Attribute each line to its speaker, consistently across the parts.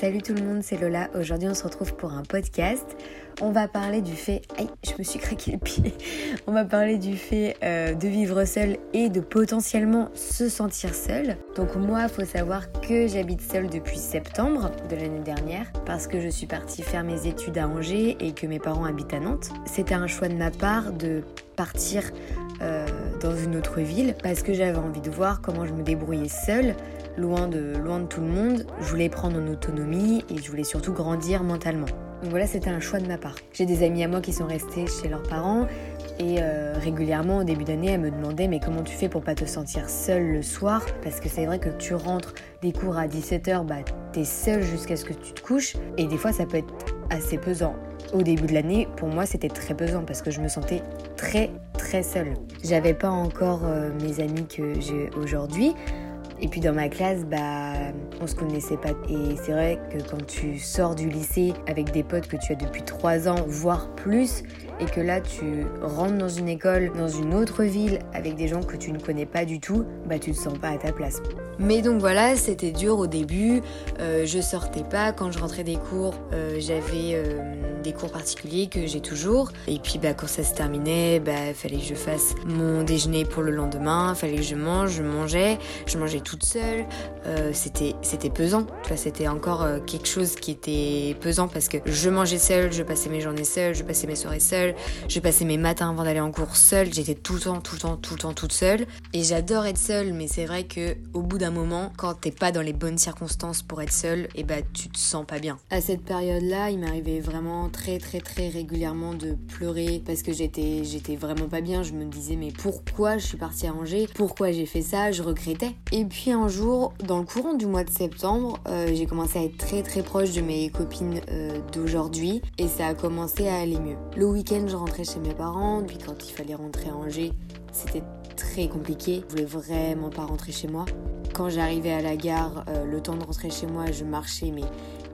Speaker 1: Salut tout le monde, c'est Lola. Aujourd'hui, on se retrouve pour un podcast. On va parler du fait. Aïe, je me suis craqué le pied. On va parler du fait euh, de vivre seul et de potentiellement se sentir seul. Donc, moi, il faut savoir que j'habite seule depuis septembre de l'année dernière parce que je suis partie faire mes études à Angers et que mes parents habitent à Nantes. C'était un choix de ma part de partir euh, dans une autre ville parce que j'avais envie de voir comment je me débrouillais seule loin de, loin de tout le monde. Je voulais prendre en autonomie et je voulais surtout grandir mentalement. Donc voilà, c'était un choix de ma part. J'ai des amis à moi qui sont restés chez leurs parents et euh, régulièrement au début d'année, elles me demandaient mais comment tu fais pour pas te sentir seule le soir? Parce que c'est vrai que tu rentres des cours à 17h, bah t'es seule jusqu'à ce que tu te couches et des fois ça peut être assez pesant. Au début de l'année, pour moi, c'était très pesant parce que je me sentais très très seule. J'avais pas encore euh, mes amis que j'ai aujourd'hui. Et puis dans ma classe, bah, on se connaissait pas. Et c'est vrai que quand tu sors du lycée avec des potes que tu as depuis 3 ans, voire plus, et que là tu rentres dans une école, dans une autre ville, avec des gens que tu ne connais pas du tout, bah tu te sens pas à ta place. Mais donc voilà, c'était dur au début. Euh, je sortais pas. Quand je rentrais des cours, euh, j'avais euh, des cours particuliers que j'ai toujours. Et puis bah, quand ça se terminait, bah fallait que je fasse mon déjeuner pour le lendemain. Fallait que je mange. Je mangeais. Je mangeais toute seule. c'était c'était pesant. C'était encore quelque chose qui était pesant parce que je mangeais seule, je passais mes journées seule, je passais mes soirées seule, je passais mes matins avant d'aller en cours seule. J'étais tout le temps, tout le temps, tout le temps toute seule. Et j'adore être seule, mais c'est vrai que au bout d'un moment, quand t'es pas dans les bonnes circonstances pour être seul, et eh bah tu te sens pas bien. À cette période-là, il m'arrivait vraiment très très très régulièrement de pleurer parce que j'étais j'étais vraiment pas bien. Je me disais mais pourquoi je suis partie à Angers? Pourquoi j'ai fait ça? Je regrettais. Et puis un jour, dans le courant du mois de septembre, euh, j'ai commencé à être très très proche de mes copines euh, d'aujourd'hui et ça a commencé à aller mieux. Le week-end, je rentrais chez mes parents, puis quand il fallait rentrer à Angers, c'était très compliqué. Je voulais vraiment pas rentrer chez moi. Quand j'arrivais à la gare, euh, le temps de rentrer chez moi, je marchais mais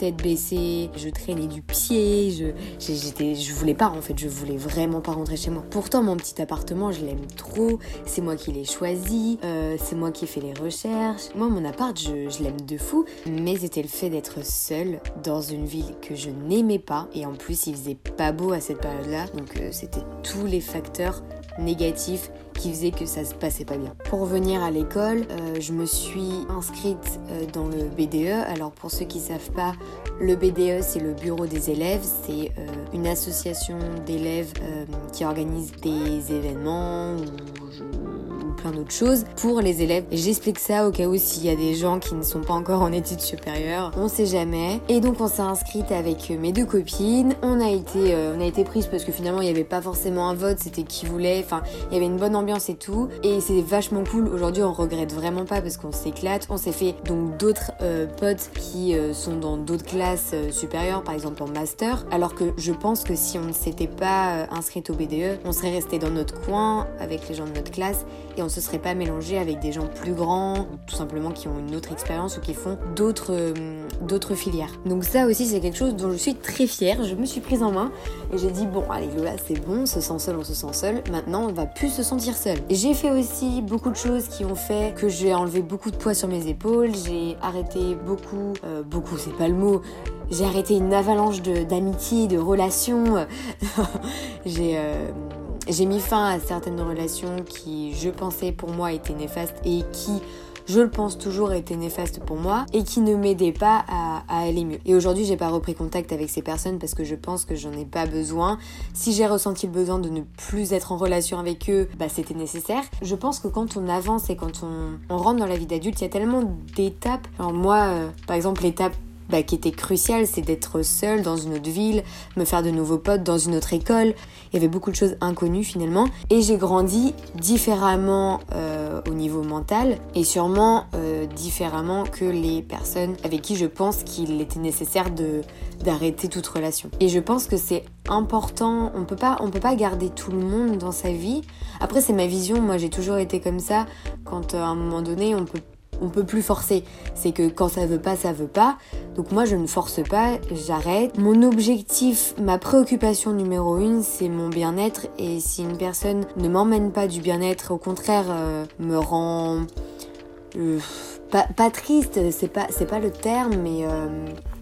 Speaker 1: tête baissée, je traînais du pied, je, j'étais, je voulais pas en fait, je voulais vraiment pas rentrer chez moi. Pourtant mon petit appartement, je l'aime trop, c'est moi qui l'ai choisi, euh, c'est moi qui ai fait les recherches. Moi mon appart, je, je l'aime de fou, mais c'était le fait d'être seule dans une ville que je n'aimais pas et en plus il faisait pas beau à cette période-là, donc euh, c'était tous les facteurs négatifs qui faisait que ça se passait pas bien. Pour revenir à l'école, euh, je me suis inscrite euh, dans le BDE. Alors pour ceux qui savent pas, le BDE c'est le bureau des élèves, c'est euh, une association d'élèves qui organise des événements plein d'autres choses pour les élèves. J'explique ça au cas où s'il y a des gens qui ne sont pas encore en études supérieures, on sait jamais. Et donc on s'est inscrite avec mes deux copines. On a été, euh, on a été prise parce que finalement il n'y avait pas forcément un vote, c'était qui voulait. Enfin, il y avait une bonne ambiance et tout. Et c'est vachement cool. Aujourd'hui on regrette vraiment pas parce qu'on s'éclate. On s'est fait donc d'autres euh, potes qui euh, sont dans d'autres classes supérieures, par exemple en master. Alors que je pense que si on ne s'était pas inscrite au BDE, on serait resté dans notre coin avec les gens de notre classe et on se serait pas mélangé avec des gens plus grands, tout simplement qui ont une autre expérience ou qui font d'autres euh, d'autres filières. Donc ça aussi c'est quelque chose dont je suis très fière. Je me suis prise en main et j'ai dit bon allez Lola c'est bon, on se sent seul, on se sent seul. Maintenant on va plus se sentir seul. J'ai fait aussi beaucoup de choses qui ont fait que j'ai enlevé beaucoup de poids sur mes épaules. J'ai arrêté beaucoup, euh, beaucoup c'est pas le mot. J'ai arrêté une avalanche d'amitié, de, relations. j'ai euh, j'ai mis fin à certaines relations qui, je pensais pour moi, étaient néfastes et qui, je le pense toujours, étaient néfastes pour moi et qui ne m'aidaient pas à, aller mieux. Et aujourd'hui, j'ai pas repris contact avec ces personnes parce que je pense que j'en ai pas besoin. Si j'ai ressenti le besoin de ne plus être en relation avec eux, bah c'était nécessaire. Je pense que quand on avance et quand on, rentre dans la vie d'adulte, il y a tellement d'étapes. Alors moi, euh, par exemple, l'étape bah, qui était crucial, c'est d'être seule dans une autre ville, me faire de nouveaux potes dans une autre école. Il y avait beaucoup de choses inconnues finalement. Et j'ai grandi différemment euh, au niveau mental et sûrement euh, différemment que les personnes avec qui je pense qu'il était nécessaire d'arrêter toute relation. Et je pense que c'est important, on peut pas on peut pas garder tout le monde dans sa vie. Après c'est ma vision, moi j'ai toujours été comme ça quand à un moment donné on peut on peut plus forcer. C'est que quand ça veut pas, ça veut pas. Donc moi je ne force pas, j'arrête. Mon objectif, ma préoccupation numéro une, c'est mon bien-être. Et si une personne ne m'emmène pas du bien-être, au contraire euh, me rend euh, pas, triste, c'est pas c'est pas le terme, mais euh,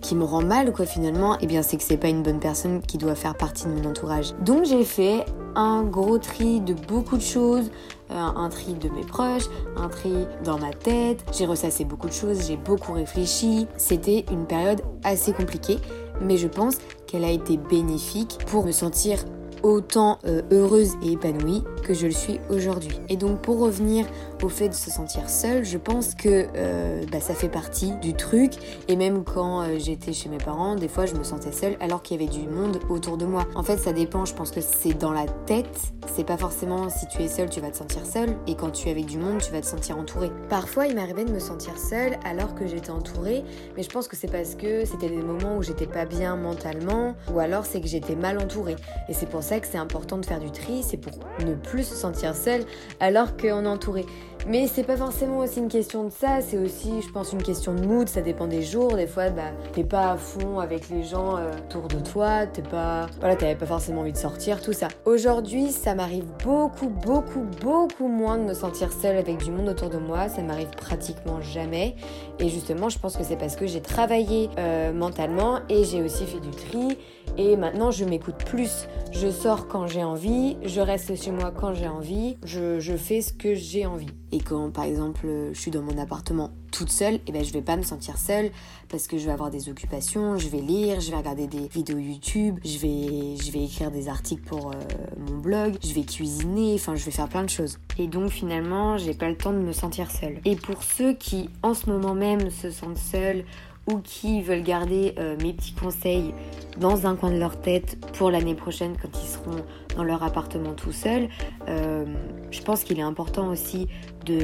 Speaker 1: qui me rend mal quoi finalement, et eh bien c'est que c'est pas une bonne personne qui doit faire partie de mon entourage. Donc j'ai fait un gros tri de beaucoup de choses, euh, un tri de mes proches, un tri dans ma tête. J'ai ressassé beaucoup de choses, j'ai beaucoup réfléchi. C'était une période assez compliquée, mais je pense qu'elle a été bénéfique pour me sentir autant euh, heureuse et épanouie que je le suis aujourd'hui. Et donc pour revenir au fait de se sentir seule, je pense que euh, bah, ça fait partie du truc. Et même quand euh, j'étais chez mes parents, des fois je me sentais seule alors qu'il y avait du monde autour de moi. En fait ça dépend, je pense que c'est dans la tête. C'est pas forcément si tu es seule tu vas te sentir seule et quand tu es avec du monde tu vas te sentir entourée. Parfois il m'arrivait de me sentir seule alors que j'étais entourée, mais je pense que c'est parce que c'était des moments où j'étais pas bien mentalement ou alors c'est que j'étais mal entourée. Et c'est pour ça que c'est important de faire du tri, c'est pour ne plus se sentir seul alors qu'on est entouré. Mais c'est pas forcément aussi une question de ça, c'est aussi, je pense, une question de mood, ça dépend des jours. Des fois, bah, t'es pas à fond avec les gens euh, autour de toi, t'es pas. Voilà, t'avais pas forcément envie de sortir, tout ça. Aujourd'hui, ça m'arrive beaucoup, beaucoup, beaucoup moins de me sentir seule avec du monde autour de moi, ça m'arrive pratiquement jamais. Et justement, je pense que c'est parce que j'ai travaillé euh, mentalement et j'ai aussi fait du tri. Et maintenant, je m'écoute plus. Je sors quand j'ai envie, je reste chez moi quand j'ai envie, je, je fais ce que j'ai envie. Et quand par exemple je suis dans mon appartement toute seule, et eh ben je vais pas me sentir seule parce que je vais avoir des occupations, je vais lire, je vais regarder des vidéos YouTube, je vais, je vais écrire des articles pour euh, mon blog, je vais cuisiner, enfin je vais faire plein de choses. Et donc finalement j'ai pas le temps de me sentir seule. Et pour ceux qui en ce moment même se sentent seuls ou qui veulent garder euh, mes petits conseils dans un coin de leur tête pour l'année prochaine quand ils seront dans leur appartement tout seuls, euh, je pense qu'il est important aussi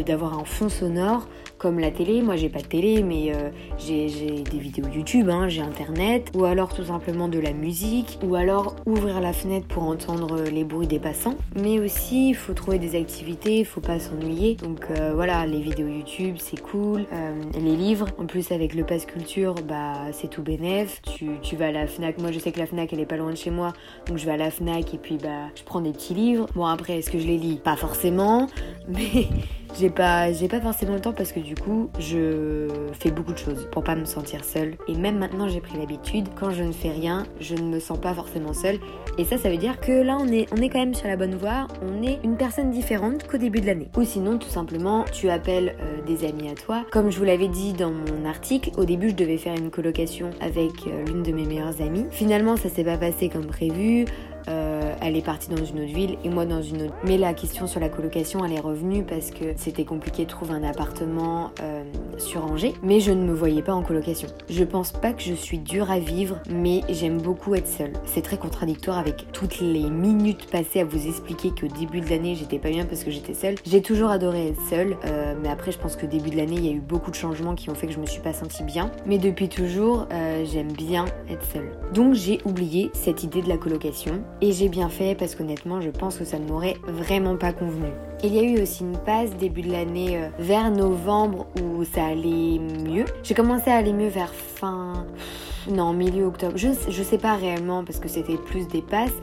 Speaker 1: d'avoir un fond sonore comme la télé. Moi j'ai pas de télé mais euh, j'ai des vidéos YouTube, hein, j'ai internet, ou alors tout simplement de la musique, ou alors ouvrir la fenêtre pour entendre les bruits des passants. Mais aussi il faut trouver des activités, il faut pas s'ennuyer. Donc voilà, les vidéos YouTube c'est cool, les livres, en plus avec le pass culture bah c'est tout bénef. Tu, tu, vas à la Fnac. Moi, je sais que la Fnac, elle est pas loin de chez moi. Donc, je vais à la Fnac et puis, bah, je prends des petits livres. Bon, après, est-ce que je les lis? Pas forcément. Mais j'ai pas, j'ai pas forcément le temps parce que du coup, je fais beaucoup de choses pour pas me sentir seule. Et même maintenant, j'ai pris l'habitude, quand je ne fais rien, je ne me sens pas forcément seule. Et ça, ça veut dire que là, on est, on est quand même sur la bonne voie. On est une personne différente qu'au début de l'année. Ou sinon, tout simplement, tu appelles euh, des amis à toi. Comme je vous l'avais dit dans mon article, au début, je devais faire une colocation avec euh, l'une de mes meilleures amies. Finalement, ça s'est pas passé comme prévu. Euh, elle est partie dans une autre ville et moi dans une autre. Mais la question sur la colocation, elle est revenue parce que c'était compliqué de trouver un appartement euh, sur Angers, mais je ne me voyais pas en colocation. Je pense pas que je suis dure à vivre, mais j'aime beaucoup être seule. C'est très contradictoire avec toutes les minutes passées à vous expliquer qu'au début de l'année j'étais pas bien parce que j'étais seule. J'ai toujours adoré être seule, euh, mais après je pense que début de l'année il y a eu beaucoup de changements qui ont fait que je me suis pas sentie bien. Mais depuis toujours, j'aime bien être seule. Donc j'ai oublié cette idée de la colocation et j'ai bien fait parce qu'honnêtement, je pense que ça ne m'aurait vraiment pas convenu. Il y a eu aussi une passe début de l'année euh, vers novembre où ça allait mieux. J'ai commencé à aller mieux vers fin non, milieu octobre. Je, je sais pas réellement parce que c'était plus des passes,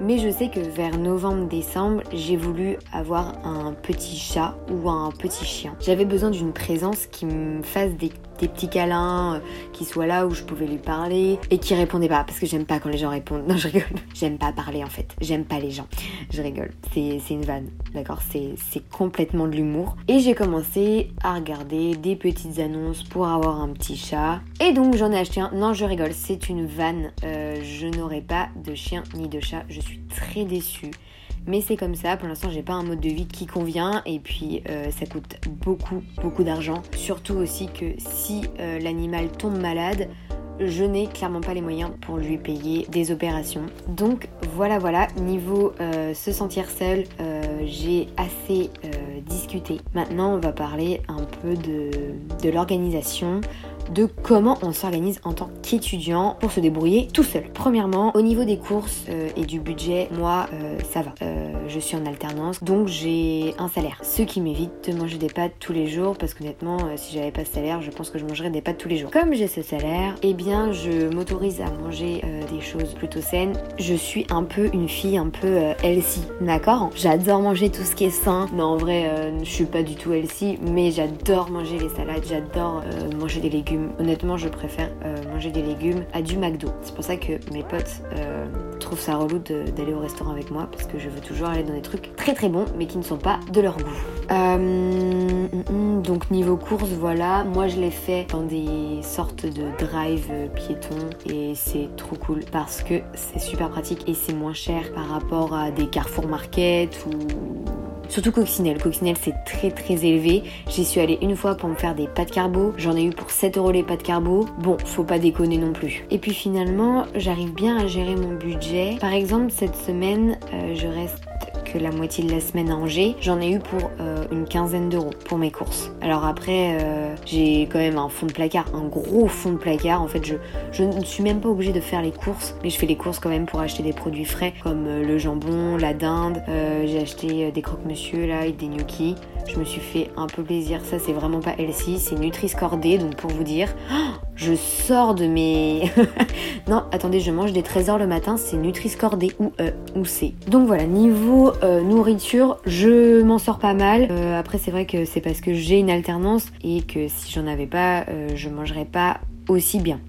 Speaker 1: mais je sais que vers novembre-décembre, j'ai voulu avoir un petit chat ou un petit chien. J'avais besoin d'une présence qui me fasse des, petits câlins, euh, qui soit là où je pouvais lui parler et qui répondait pas parce que j'aime pas quand les gens répondent. Non, je rigole. J'aime pas parler en fait. J'aime pas les gens. Je rigole. C'est une vanne. D'accord? C'est complètement de l'humour. Et j'ai commencé à regarder des petites annonces pour avoir un petit chat. Et donc j'en ai acheté un. Non, je rigole, c'est une vanne. Euh, je n'aurai pas de chien ni de chat. Je suis très déçue. Mais c'est comme ça, pour l'instant j'ai pas un mode de vie qui convient et puis euh, ça coûte beaucoup beaucoup d'argent. Surtout aussi que si euh, l'animal tombe malade, je n'ai clairement pas les moyens pour lui payer des opérations. Donc voilà voilà, niveau se sentir seul, j'ai assez discuté. Maintenant on va parler un peu de l'organisation de comment on s'organise en tant qu'étudiant pour se débrouiller tout seul. Premièrement, au niveau des courses euh, et du budget, moi, euh, ça va. Euh, je suis en alternance, donc j'ai un salaire. Ce qui m'évite de manger des pâtes tous les jours, parce qu'honnêtement, si j'avais pas ce salaire, je pense que je mangerais des pâtes tous les jours. Comme j'ai ce salaire, eh bien, je m'autorise à manger des choses plutôt saines. Je suis un peu une fille un peu healthy, d'accord? J'adore manger tout ce qui est sain. Non, en vrai, je suis pas du tout healthy, mais j'adore manger les salades, j'adore manger des légumes honnêtement, je préfère euh, manger des légumes à du McDo. C'est pour ça que mes potes euh, trouvent ça relou d'aller au restaurant avec moi parce que je veux toujours aller dans des trucs très très bons mais qui ne sont pas de leur goût. Euh, mm, mm, donc niveau course, voilà, moi je l'ai fait dans des sortes de drive piétons et c'est trop cool parce que c'est super pratique et c'est moins cher par rapport à des Carrefour Market ou Surtout Coccinelle. Coccinelle, c'est très très élevé. J'y suis allée une fois pour me faire des pâtes carbo. J'en ai eu pour 7 euros les pâtes carbo. Bon, faut pas déconner non plus. Et puis finalement, j'arrive bien à gérer mon budget. Par exemple, cette semaine, euh, je reste la moitié de la semaine à Angers. J'en ai eu pour euh, une quinzaine d'euros pour mes courses. Alors après, euh, j'ai quand même un fond de placard, un gros fond de placard. En fait, je, ne suis même pas obligée de faire les courses, mais je fais les courses quand même pour acheter des produits frais comme euh, le jambon, la dinde. j'ai acheté des croque-monsieur là et des gnocchis. Je me suis fait un peu plaisir. Ça, c'est vraiment pas healthy, c'est Nutri-Scordé. Donc pour vous dire, je sors de mes. non, attendez, je mange des trésors le matin. C'est Nutri-Scordé ou E ou C. Donc voilà, niveau euh, nourriture, je m'en sors pas mal. Euh, après, c'est vrai que c'est parce que j'ai une alternance et que si j'en avais pas, je mangerais pas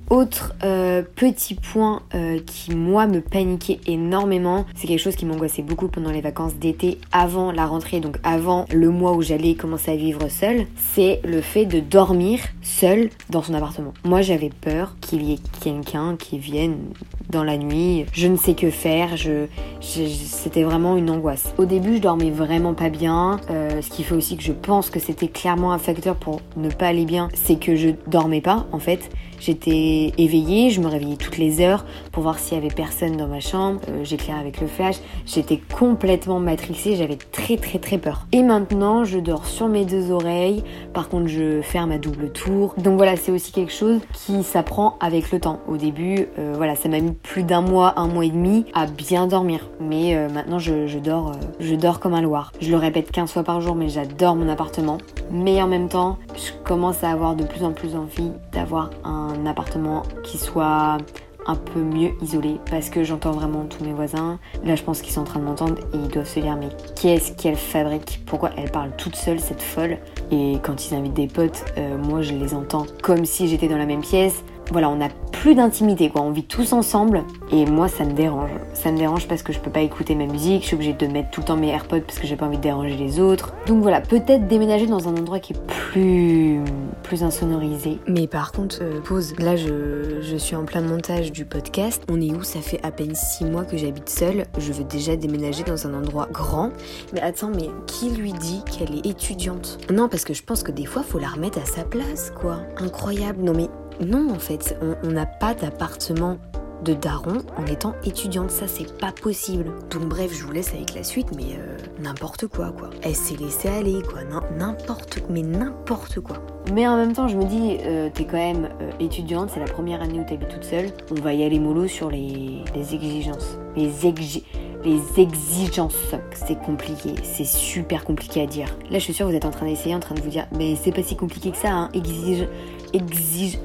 Speaker 1: Autre euh, petit point euh, qui moi me paniquait énormément, c'est quelque chose qui m'angoissait beaucoup pendant les vacances d'été avant la rentrée, donc avant le mois où j'allais commencer à vivre seule, c'est le fait de dormir seule dans son appartement. Moi j'avais peur qu'il y ait quelqu'un qui vienne dans la nuit, je ne sais que faire, je, c'était vraiment une angoisse. Au début je dormais vraiment pas bien, euh, ce qui fait aussi que je pense que c'était clairement un facteur pour ne pas aller bien, c'est que je dormais pas en fait. J'étais éveillée, je me réveillais toutes les heures pour voir s'il y avait personne dans ma chambre. Euh, j'éclairais avec le flash. J'étais complètement matrixée, j'avais très très très peur. Et maintenant, je dors sur mes deux oreilles. Par contre, je ferme à double tour. Donc voilà, c'est aussi quelque chose qui s'apprend avec le temps. Au début, euh, voilà, ça m'a mis plus d'un mois, un mois et demi à bien dormir. Mais euh, maintenant, je, dors, je dors comme un loir. Je le répète 15 fois par jour, mais j'adore mon appartement. Mais en même temps, je commence à avoir de plus en plus envie d'avoir un appartement qui soit un peu mieux isolé parce que j'entends vraiment tous mes voisins. Là, je pense qu'ils sont en train de m'entendre et ils doivent se dire mais qu'est-ce qu'elle fabrique? Pourquoi elle parle toute seule, cette folle? Et quand ils invitent des potes, euh, moi je les entends comme si j'étais dans la même pièce voilà, on n'a plus d'intimité, quoi. On vit tous ensemble. Et moi, ça me dérange. Ça me dérange parce que je peux pas écouter ma musique. Je suis obligée de mettre tout le temps mes AirPods parce que j'ai pas envie de déranger les autres. Donc voilà, peut-être déménager dans un endroit qui est plus, plus insonorisé.
Speaker 2: Mais par contre, euh, pause. Là, je, suis en plein montage du podcast. On est où? Ça fait à peine 6 mois que j'habite seule. Je veux déjà déménager dans un endroit grand. Mais attends, mais qui lui dit qu'elle est étudiante? Non, parce que je pense que des fois, faut la remettre à sa place, quoi. Incroyable. Non, mais non, en fait, on n'a pas d'appartement de daron en étant étudiante, ça c'est pas possible. Donc bref, je vous laisse avec la suite, mais euh, n'importe quoi quoi. Elle s'est laissée aller quoi, n'importe, mais n'importe quoi.
Speaker 1: Mais en même temps, je me dis, euh, t'es quand même euh, étudiante, c'est la première année où t'habites toute seule. On va y aller mollo sur les, exigences. Les, les exigences, c'est compliqué, c'est super compliqué à dire. Là, je suis sûre que vous êtes en train d'essayer, en train de vous dire, mais c'est pas si compliqué que ça, hein. exige, exige,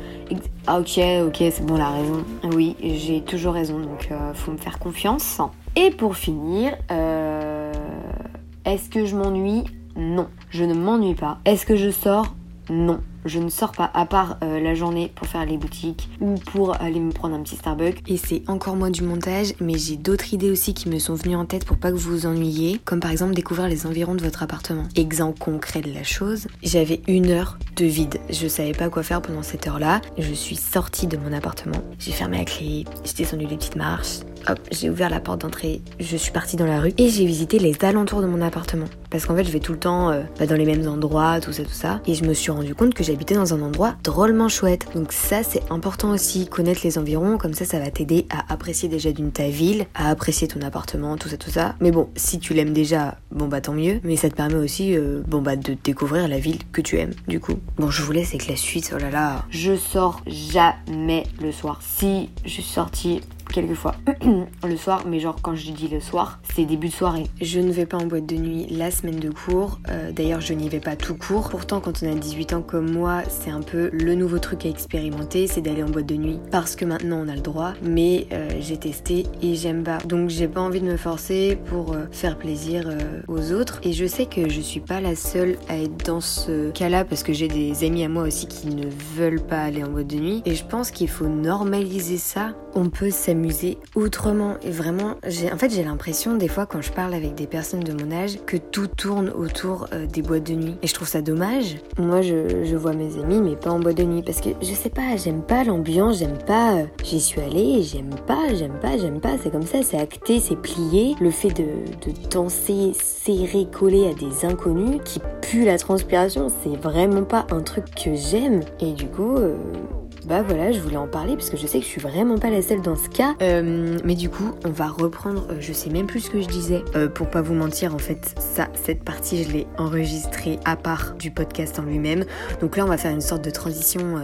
Speaker 1: ah ok, ok, c'est bon, la raison. Oui, j'ai toujours raison, donc euh, faut me faire confiance. Et pour finir, euh, est-ce que je m'ennuie? Non, je ne m'ennuie pas. Est-ce que je sors Non je ne sors pas à part euh, la journée pour faire les boutiques ou pour aller me prendre un petit Starbucks.
Speaker 2: Et c'est encore moins du montage, mais j'ai d'autres idées aussi qui me sont venues en tête pour pas que vous vous ennuyiez, comme par exemple découvrir les environs de votre appartement. Exemple concret de la chose, j'avais une heure de vide. Je savais pas quoi faire pendant cette heure-là. Je suis sortie de mon appartement, j'ai fermé la clé, j'ai descendu les petites marches, hop, j'ai ouvert la porte d'entrée, je suis partie dans la rue et j'ai visité les alentours de mon appartement. Parce qu'en fait, je vais tout le temps euh, bah, dans les mêmes endroits, tout ça, tout ça. Et je me suis rendu compte que habiter dans un endroit drôlement chouette. Donc ça c'est important aussi, connaître les environs, comme ça ça va t'aider à apprécier déjà d'une ta ville, à apprécier ton appartement, tout ça tout ça. Mais bon, si tu l'aimes déjà, bon bah tant mieux, mais ça te permet aussi euh, bon bah de découvrir la ville que tu aimes du coup. Bon, je vous laisse avec la suite. Oh là là,
Speaker 1: je sors jamais le soir. Si je suis sortie
Speaker 2: quelquefois le soir, mais genre quand je dis le soir, c'est début de soirée. Je ne vais pas en boîte de nuit la semaine de cours. Euh, d'ailleurs, je n'y vais pas tout court. Pourtant, quand on a 18 ans comme moi, c'est un peu le nouveau truc à expérimenter, c'est d'aller en boîte de nuit parce que maintenant on a le droit. Mais euh, j'ai testé et j'aime pas. Donc j'ai pas envie de me forcer pour euh, faire plaisir aux autres. Et je sais que je suis pas la seule à être dans ce cas-là parce que j'ai des amis à moi aussi qui ne veulent pas aller en boîte de nuit. Et je pense qu'il faut normaliser ça. On peut s'amuser autrement. Et vraiment, j'ai, en fait, j'ai l'impression des fois quand je parle avec des personnes de mon âge que tout tourne autour euh, des boîtes de nuit. Et je trouve ça dommage. Moi, je, vois mes amis, mais pas en boîte de nuit. Parce que je sais pas, j'aime pas l'ambiance, j'aime pas. Euh, j'y suis allée, j'aime pas, j'aime pas, j'aime pas. C'est comme ça, c'est acté, c'est plié. Le fait de, danser serré, collé à des inconnus qui puent la transpiration, c'est vraiment pas un truc que j'aime. Et du coup, euh, bah voilà, je voulais en parler parce que je sais que je suis vraiment pas la seule dans ce cas. Euh, mais du coup, on va reprendre, euh, je sais même plus ce que je disais. pour pas vous mentir, en fait, ça, cette partie, je l'ai enregistrée à part du podcast en lui-même. Donc là, on va faire une sorte de transition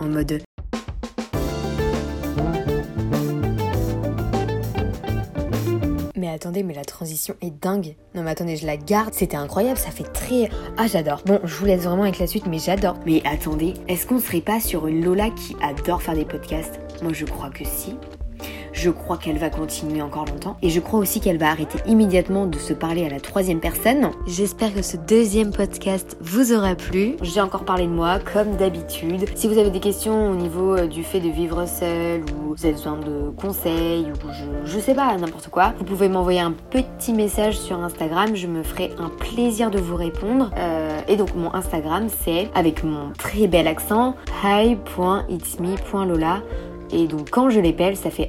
Speaker 2: en mode attendez, mais la transition est dingue. Non mais attendez, je la garde, c'était incroyable, ça fait très... Ah j'adore. Bon, je vous laisse vraiment avec la suite, mais j'adore. Mais attendez, est-ce qu'on serait pas sur une Lola qui adore faire des podcasts? Moi je crois que si. Je crois qu'elle va continuer encore longtemps. Et je crois aussi qu'elle va arrêter immédiatement de se parler à la troisième personne. J'espère que ce deuxième podcast vous aura plu. J'ai encore parlé de moi, comme d'habitude. Si vous avez des questions au niveau euh, du fait de vivre seul, ou vous avez besoin de conseils, ou je, sais pas, n'importe quoi, vous pouvez m'envoyer un petit message sur Instagram. Je me ferai un plaisir de vous répondre. Euh, et donc mon Instagram, c'est avec mon très bel accent, hi.itsme.lola. Et donc quand je l'épelle, ça fait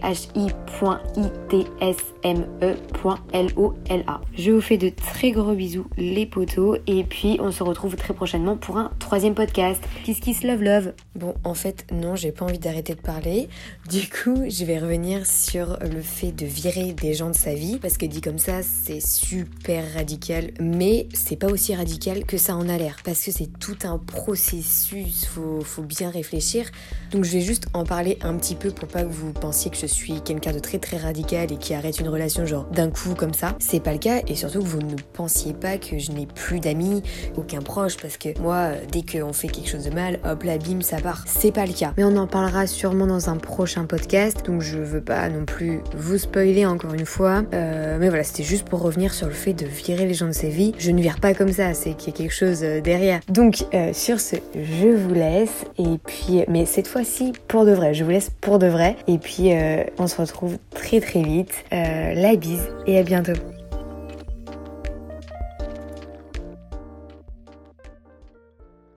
Speaker 2: hi.itsme.lola. Je vous fais de très gros bisous les potos et puis on se retrouve très prochainement pour un troisième podcast. Kiss kiss love love. Bon en fait non j'ai pas envie d'arrêter de parler. Du coup je vais revenir sur le fait de virer des gens de sa vie parce que dit comme ça c'est super radical mais c'est pas aussi radical que ça en a l'air parce que c'est tout un processus, faut, faut bien réfléchir. Donc je vais juste en parler un petit peu pour pas que vous pensiez que je suis quelqu'un de très très radical et qui arrête une relation genre d'un coup comme ça. C'est pas le cas et surtout que vous ne pensiez pas que je n'ai plus d'amis, aucun proche parce que moi, dès qu'on fait quelque chose de mal, hop là, bim, ça part. C'est pas le cas. Mais on en parlera sûrement dans un prochain podcast donc je veux pas non plus vous spoiler encore une fois. Euh, mais voilà, c'était juste pour revenir sur le fait de virer les gens de ses vies. Je ne vire pas comme ça, c'est qu'il y a quelque chose euh, derrière. Donc euh, sur ce, je vous laisse et puis, mais cette fois-ci pour de vrai, je vous laisse pour de vrai. Et puis, euh, on se retrouve très très vite. Euh, la bise et à bientôt.